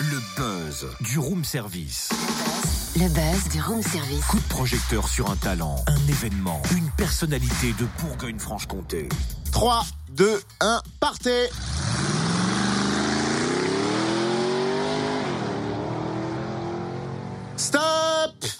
Le buzz du room service. Le buzz du room service. Coup de projecteur sur un talent, un événement, une personnalité de Bourgogne-Franche-Comté. 3, 2, 1, partez Stop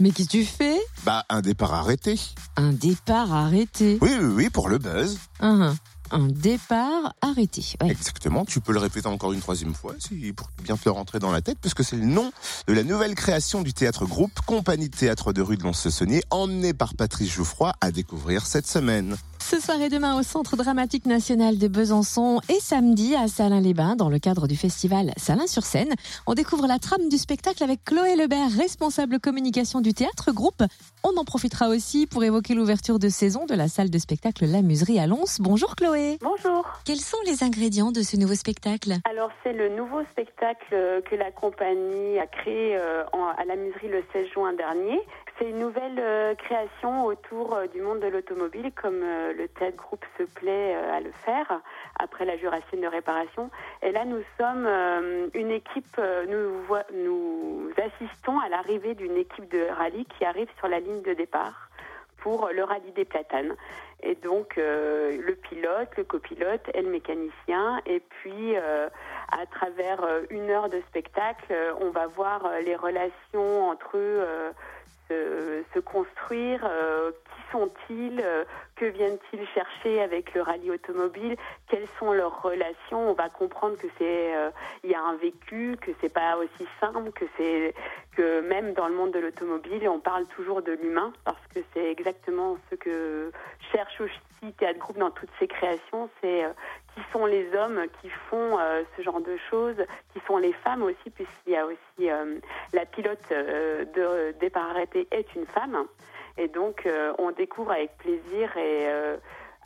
Mais qu'est-ce que tu fais? Bah, un départ arrêté. Un départ arrêté. Oui, oui, oui, pour le buzz. Un, un départ arrêté. Exactement, tu peux le répéter encore une troisième fois pour bien te le rentrer dans la tête, puisque c'est le nom de la nouvelle création du théâtre groupe, compagnie de théâtre de rue de Lons-le-Saunier, emmenée par Patrice Jouffroy à découvrir cette semaine. Ce soir et demain au Centre dramatique national de Besançon et samedi à Salins-les-Bains dans le cadre du festival Salins sur scène. On découvre la trame du spectacle avec Chloé Lebert, responsable communication du théâtre groupe. On en profitera aussi pour évoquer l'ouverture de saison de la salle de spectacle La Muserie à Lons. Bonjour Chloé. Bonjour. Quels sont les ingrédients de ce nouveau spectacle? Alors c'est le nouveau spectacle que la compagnie a créé euh, à la Muserie le 16 juin dernier. C'est une nouvelle euh, création autour euh, du monde de l'automobile, comme euh, le théâtre groupe se plaît à le faire après la jurassienne de réparation. Et là, nous sommes une équipe, nous assistons à l'arrivée d'une équipe de rallye qui arrive sur la ligne de départ pour le rallye des platanes. Et donc euh, le pilote, le copilote et le mécanicien. Et puis euh, à travers euh, une heure de spectacle, on va voir les relations entre eux se, se construire. qui sont-ils Que viennent-ils chercher avec le rallye automobile? Quelles sont leurs relations? On va comprendre que c'est il y a un vécu, que c'est pas aussi simple, que c'est que même dans le monde de l'automobile, on parle toujours de l'humain parce que c'est exactement ce que cherche aussi Théâtre Groupe dans toutes ses créations, c'est euh, qui sont les hommes qui font euh, ce genre de choses, qui sont les femmes aussi, puisqu'il y a aussi euh, la pilote de départ arrêté est une femme. Et donc, on découvre avec plaisir et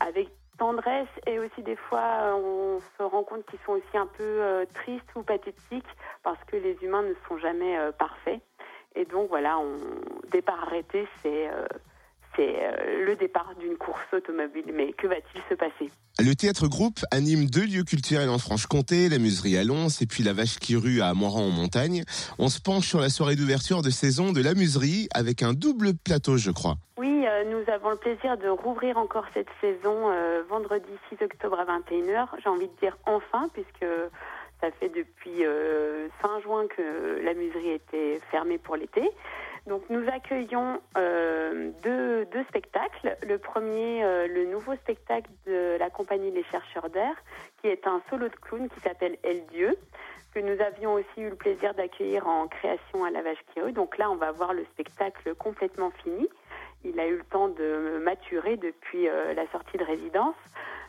avec tendresse et aussi des fois on se rend compte qu'ils sont aussi un peu tristes ou pathétiques parce que les humains ne sont jamais parfaits. Et donc voilà, on départ arrêté, c'est c'est euh, le départ d'une course automobile. Mais que va-t-il se passer? Le théâtre groupe anime deux lieux culturels en Franche-Comté, la Muserie à Lons et puis la Vache qui rue à Moiran en montagne. On se penche sur la soirée d'ouverture de saison de la Muserie avec un double plateau, je crois. Oui, euh, nous avons le plaisir de rouvrir encore cette saison euh, vendredi 6 octobre à 21h. J'ai envie de dire enfin, puisque ça fait depuis euh, fin juin que la muserie était fermée pour l'été. Donc nous accueillons euh, deux, deux spectacles. Le premier, euh, le nouveau spectacle de la compagnie Les Chercheurs d'Air, qui est un solo de clown qui s'appelle El Dieu, que nous avions aussi eu le plaisir d'accueillir en création à la Vache qui rue. Donc là, on va voir le spectacle complètement fini. Il a eu le temps de maturer depuis euh, la sortie de résidence.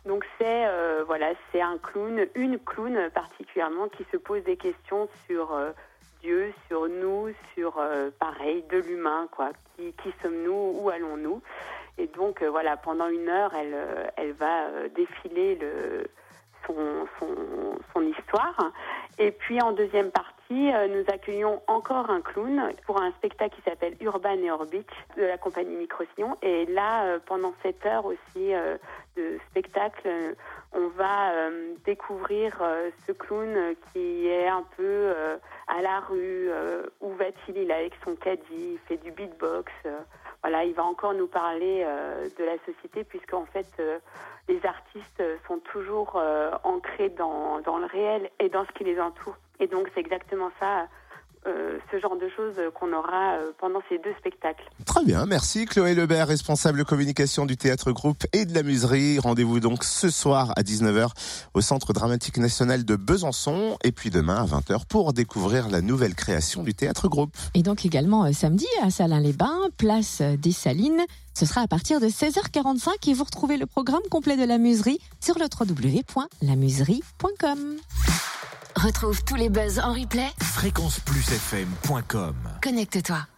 Donc c'est voilà, c'est un clown, une clown particulièrement qui se pose des questions sur Dieu, sur nous, sur euh, pareil de l'humain quoi. Qui, qui sommes-nous Où allons-nous? Et donc euh, voilà, pendant une heure, elle euh, elle va défiler le son, son, histoire. Et puis en deuxième partie, nous accueillons encore un clown pour un spectacle qui s'appelle Urban et Orbit de la compagnie Microsillon. Et là, pendant cette heure aussi de spectacle, on va euh, découvrir euh, ce clown euh, qui est un peu à la rue. où va-t-il? Il est avec son caddie, il fait du beatbox. voilà, il va encore nous parler de la société puisqu'en fait, les artistes sont toujours ancrés dans, dans le réel et dans ce qui les entoure. Et donc, c'est exactement ça, euh, ce genre de choses qu'on aura euh, pendant ces deux spectacles. Très bien, merci Chloé Lebert, responsable communication du théâtre groupe et de la Muserie. Rendez-vous donc ce soir à 19h au Centre dramatique national de Besançon et puis demain à 20h pour découvrir la nouvelle création du théâtre groupe. Et donc également euh, samedi à Salins-les-Bains, place des Salines. Ce sera à partir de 16h45 et vous retrouvez le programme complet de la muserie sur le www.lamuserie.com. Retrouve tous les buzz en replay. Fréquenceplusfm.com Connecte-toi.